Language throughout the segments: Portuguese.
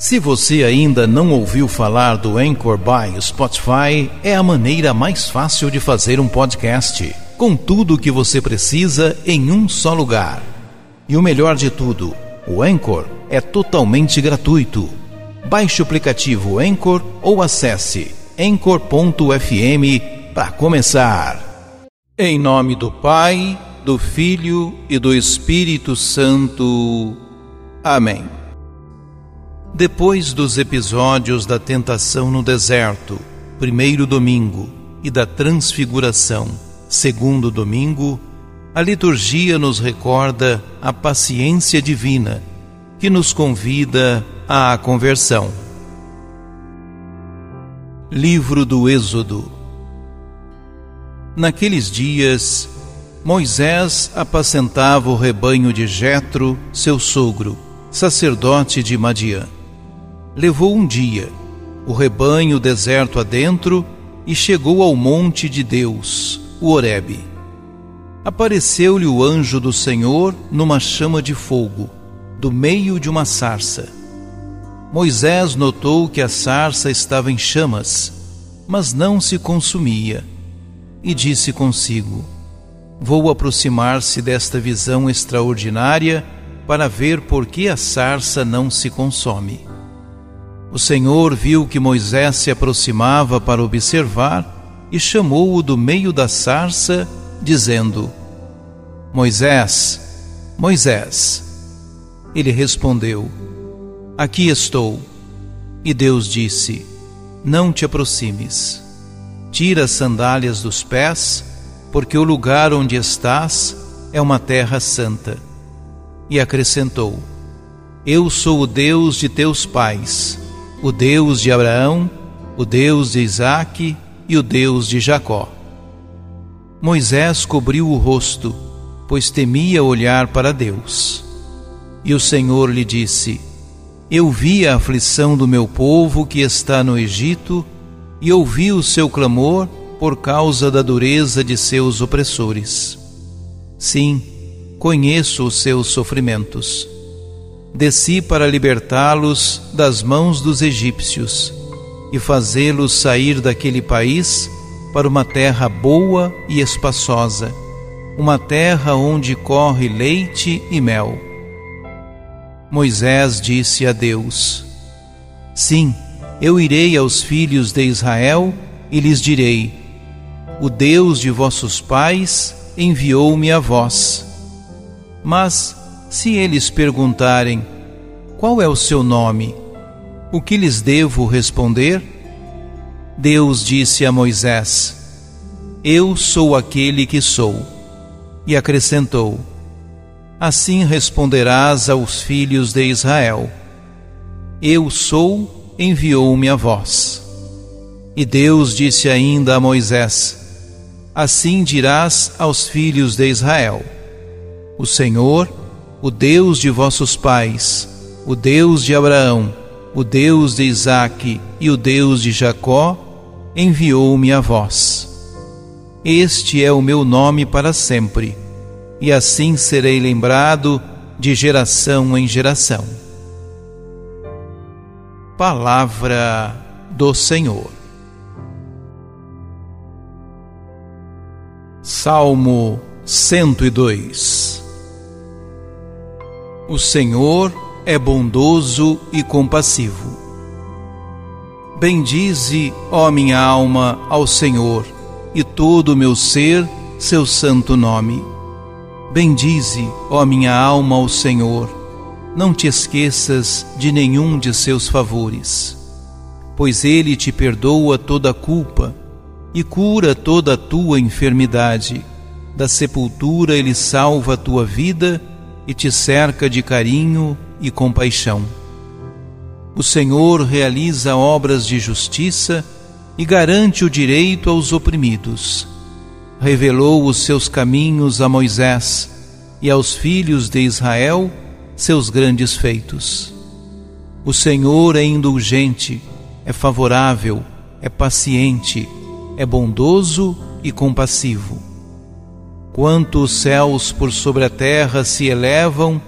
Se você ainda não ouviu falar do Anchor by Spotify, é a maneira mais fácil de fazer um podcast, com tudo o que você precisa em um só lugar. E o melhor de tudo, o Anchor é totalmente gratuito. Baixe o aplicativo Anchor ou acesse anchor.fm para começar. Em nome do Pai, do Filho e do Espírito Santo. Amém. Depois dos episódios da tentação no deserto, primeiro domingo, e da transfiguração, segundo domingo, a liturgia nos recorda a paciência divina que nos convida à conversão. Livro do Êxodo Naqueles dias, Moisés apacentava o rebanho de Jetro, seu sogro, sacerdote de Madian. Levou um dia, o rebanho deserto adentro, e chegou ao monte de Deus, o Horebe. Apareceu-lhe o anjo do Senhor numa chama de fogo, do meio de uma sarça. Moisés notou que a sarça estava em chamas, mas não se consumia, e disse consigo: Vou aproximar-se desta visão extraordinária para ver por que a sarça não se consome. O Senhor viu que Moisés se aproximava para observar e chamou-o do meio da sarça, dizendo: Moisés, Moisés. Ele respondeu: Aqui estou. E Deus disse: Não te aproximes. Tira as sandálias dos pés, porque o lugar onde estás é uma terra santa. E acrescentou: Eu sou o Deus de teus pais o Deus de Abraão, o Deus de Isaque e o Deus de Jacó. Moisés cobriu o rosto, pois temia olhar para Deus. E o Senhor lhe disse: Eu vi a aflição do meu povo que está no Egito e ouvi o seu clamor por causa da dureza de seus opressores. Sim, conheço os seus sofrimentos desci para libertá-los das mãos dos egípcios e fazê-los sair daquele país para uma terra boa e espaçosa, uma terra onde corre leite e mel. Moisés disse a Deus: Sim, eu irei aos filhos de Israel e lhes direi: O Deus de vossos pais enviou-me a vós. Mas se eles perguntarem: Qual é o seu nome? O que lhes devo responder? Deus disse a Moisés: Eu sou aquele que sou. E acrescentou: Assim responderás aos filhos de Israel: Eu sou, enviou-me a vós. E Deus disse ainda a Moisés: Assim dirás aos filhos de Israel: O Senhor, o Deus de vossos pais, o Deus de Abraão, o Deus de Isaque e o Deus de Jacó, enviou-me a vós. Este é o meu nome para sempre, e assim serei lembrado de geração em geração. Palavra do Senhor. Salmo 102 o Senhor é bondoso e compassivo. Bendize, ó minha alma, ao Senhor, e todo o meu ser, seu santo nome. Bendize, ó minha alma, ao Senhor. Não te esqueças de nenhum de seus favores, pois ele te perdoa toda a culpa e cura toda a tua enfermidade. Da sepultura ele salva a tua vida e te cerca de carinho e compaixão. O Senhor realiza obras de justiça e garante o direito aos oprimidos. Revelou os seus caminhos a Moisés e aos filhos de Israel seus grandes feitos. O Senhor é indulgente, é favorável, é paciente, é bondoso e compassivo Quanto os céus por sobre a terra se elevam,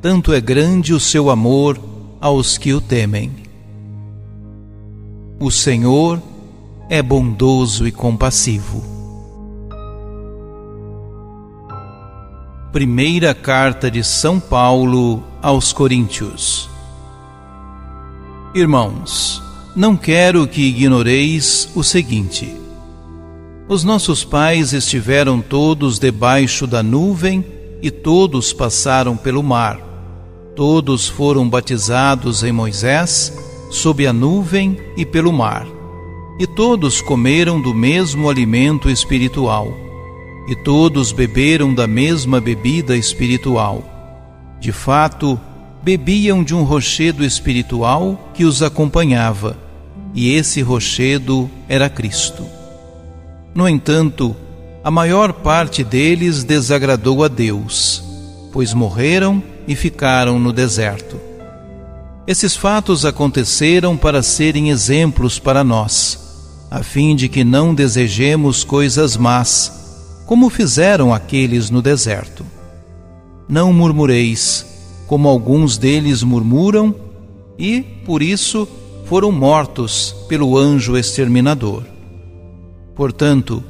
tanto é grande o seu amor aos que o temem. O Senhor é bondoso e compassivo. Primeira carta de São Paulo aos Coríntios. Irmãos, não quero que ignoreis o seguinte: os nossos pais estiveram todos debaixo da nuvem e todos passaram pelo mar. Todos foram batizados em Moisés, sob a nuvem e pelo mar. E todos comeram do mesmo alimento espiritual. E todos beberam da mesma bebida espiritual. De fato, bebiam de um rochedo espiritual que os acompanhava e esse rochedo era Cristo. No entanto, a maior parte deles desagradou a Deus, pois morreram e ficaram no deserto. Esses fatos aconteceram para serem exemplos para nós, a fim de que não desejemos coisas más, como fizeram aqueles no deserto. Não murmureis, como alguns deles murmuram, e, por isso, foram mortos pelo anjo exterminador. Portanto,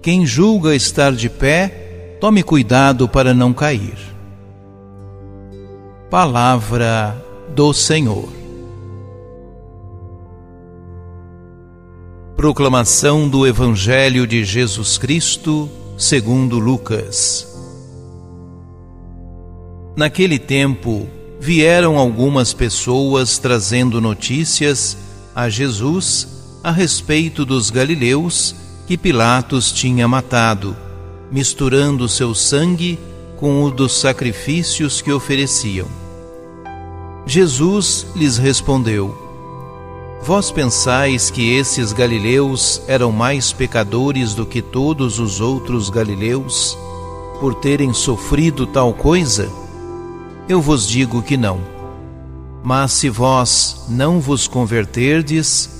quem julga estar de pé, tome cuidado para não cair. Palavra do Senhor. Proclamação do Evangelho de Jesus Cristo, segundo Lucas. Naquele tempo, vieram algumas pessoas trazendo notícias a Jesus a respeito dos galileus que Pilatos tinha matado, misturando seu sangue com o dos sacrifícios que ofereciam. Jesus lhes respondeu: Vós pensais que esses galileus eram mais pecadores do que todos os outros galileus, por terem sofrido tal coisa? eu vos digo que não. Mas se vós não vos converterdes,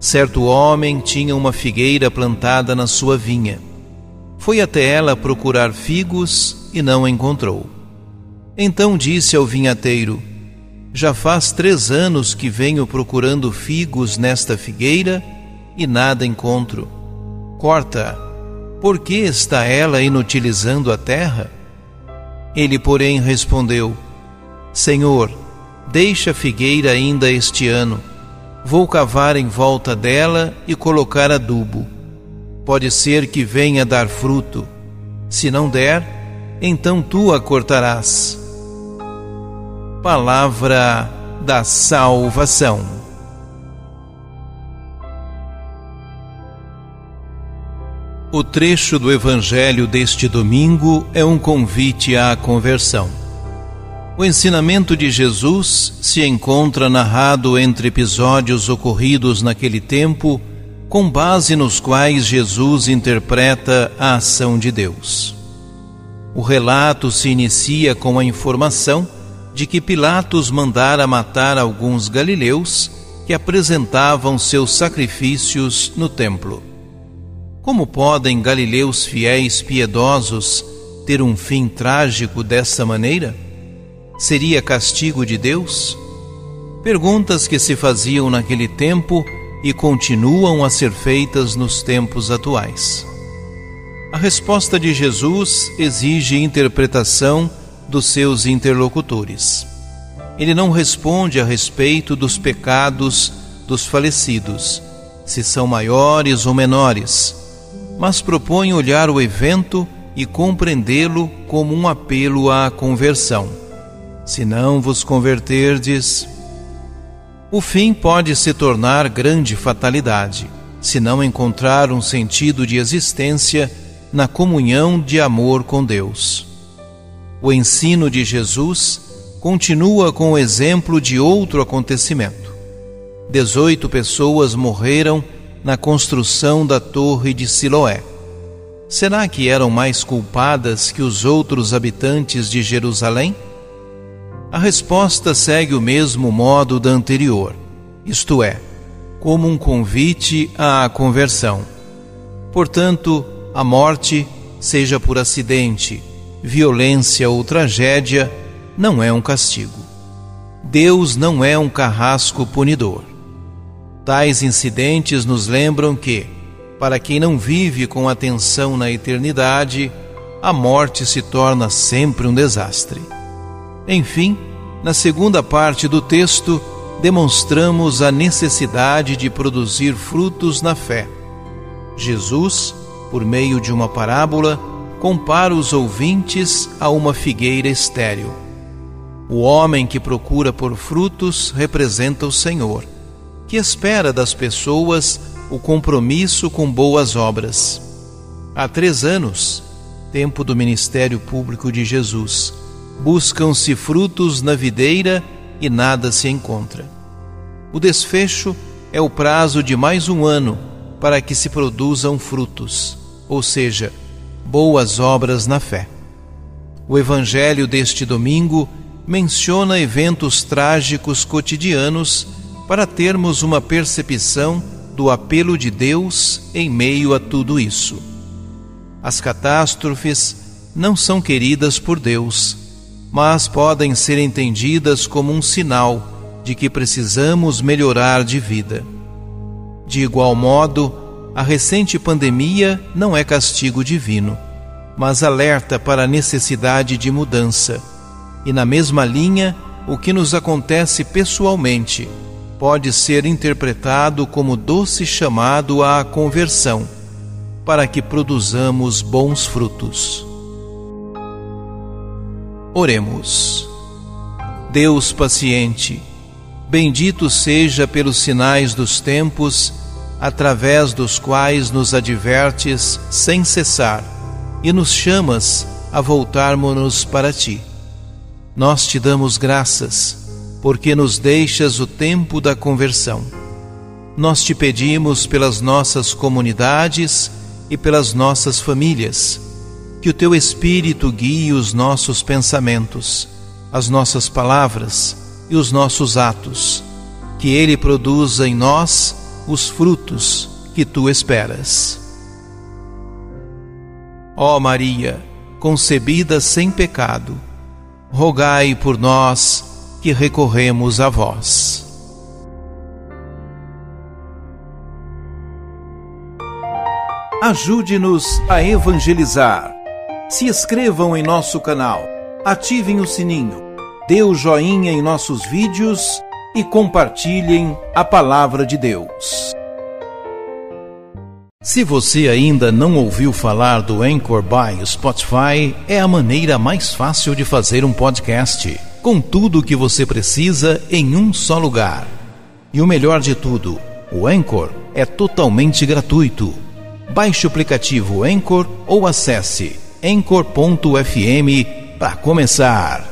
Certo homem tinha uma figueira plantada na sua vinha. Foi até ela procurar figos e não encontrou. Então disse ao vinhateiro: Já faz três anos que venho procurando figos nesta figueira e nada encontro. Corta, por que está ela inutilizando a terra? Ele, porém, respondeu: Senhor, deixa a figueira ainda este ano. Vou cavar em volta dela e colocar adubo. Pode ser que venha dar fruto. Se não der, então tu a cortarás. Palavra da salvação. O trecho do Evangelho deste domingo é um convite à conversão. O ensinamento de Jesus se encontra narrado entre episódios ocorridos naquele tempo, com base nos quais Jesus interpreta a ação de Deus. O relato se inicia com a informação de que Pilatos mandara matar alguns galileus que apresentavam seus sacrifícios no templo. Como podem galileus fiéis piedosos ter um fim trágico dessa maneira? Seria castigo de Deus? Perguntas que se faziam naquele tempo e continuam a ser feitas nos tempos atuais. A resposta de Jesus exige interpretação dos seus interlocutores. Ele não responde a respeito dos pecados dos falecidos, se são maiores ou menores mas propõe olhar o evento e compreendê-lo como um apelo à conversão. Se não vos converterdes, o fim pode se tornar grande fatalidade, se não encontrar um sentido de existência na comunhão de amor com Deus. O ensino de Jesus continua com o exemplo de outro acontecimento. Dezoito pessoas morreram na construção da Torre de Siloé. Será que eram mais culpadas que os outros habitantes de Jerusalém? A resposta segue o mesmo modo da anterior, isto é, como um convite à conversão. Portanto, a morte, seja por acidente, violência ou tragédia, não é um castigo. Deus não é um carrasco punidor. Tais incidentes nos lembram que, para quem não vive com atenção na eternidade, a morte se torna sempre um desastre. Enfim, na segunda parte do texto, demonstramos a necessidade de produzir frutos na fé. Jesus, por meio de uma parábola, compara os ouvintes a uma figueira estéril. O homem que procura por frutos representa o Senhor, que espera das pessoas o compromisso com boas obras. Há três anos, tempo do ministério público de Jesus, buscam-se frutos na videira e nada se encontra. O desfecho é o prazo de mais um ano para que se produzam frutos, ou seja, boas obras na fé. O evangelho deste domingo menciona eventos trágicos cotidianos para termos uma percepção do apelo de Deus em meio a tudo isso. As catástrofes não são queridas por Deus, mas podem ser entendidas como um sinal de que precisamos melhorar de vida. De igual modo, a recente pandemia não é castigo divino, mas alerta para a necessidade de mudança. E na mesma linha, o que nos acontece pessoalmente pode ser interpretado como doce chamado à conversão, para que produzamos bons frutos. Oremos. Deus paciente, bendito seja pelos sinais dos tempos, através dos quais nos advertes sem cessar e nos chamas a voltarmos-nos para ti. Nós te damos graças porque nos deixas o tempo da conversão. Nós te pedimos pelas nossas comunidades e pelas nossas famílias, que o teu Espírito guie os nossos pensamentos, as nossas palavras e os nossos atos, que ele produza em nós os frutos que tu esperas. Ó Maria, concebida sem pecado, rogai por nós que recorremos a vós. Ajude-nos a evangelizar. Se inscrevam em nosso canal, ativem o sininho, dê o joinha em nossos vídeos e compartilhem a palavra de Deus. Se você ainda não ouviu falar do Anchor by Spotify, é a maneira mais fácil de fazer um podcast com tudo o que você precisa em um só lugar. E o melhor de tudo, o Anchor é totalmente gratuito. Baixe o aplicativo Anchor ou acesse anchor.fm para começar.